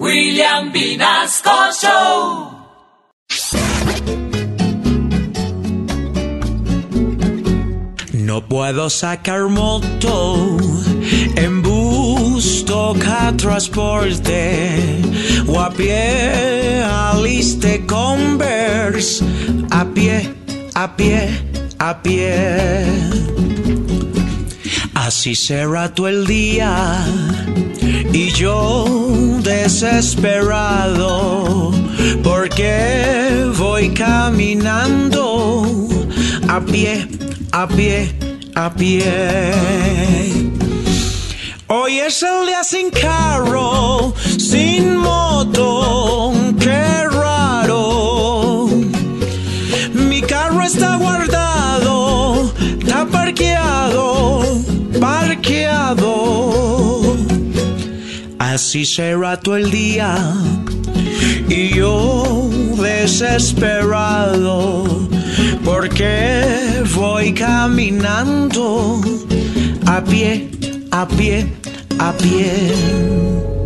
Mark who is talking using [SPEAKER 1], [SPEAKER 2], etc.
[SPEAKER 1] William Vinasco.
[SPEAKER 2] No puedo sacar moto en bus, toca transporte o a pie, aliste converse, a pie, a pie, a pie. Así será todo el día y yo desesperado porque voy caminando a pie, a pie, a pie. Hoy es el día sin carro, sin moto, qué raro. Mi carro está guardado, Así será todo el día y yo desesperado porque voy caminando a pie, a pie, a pie.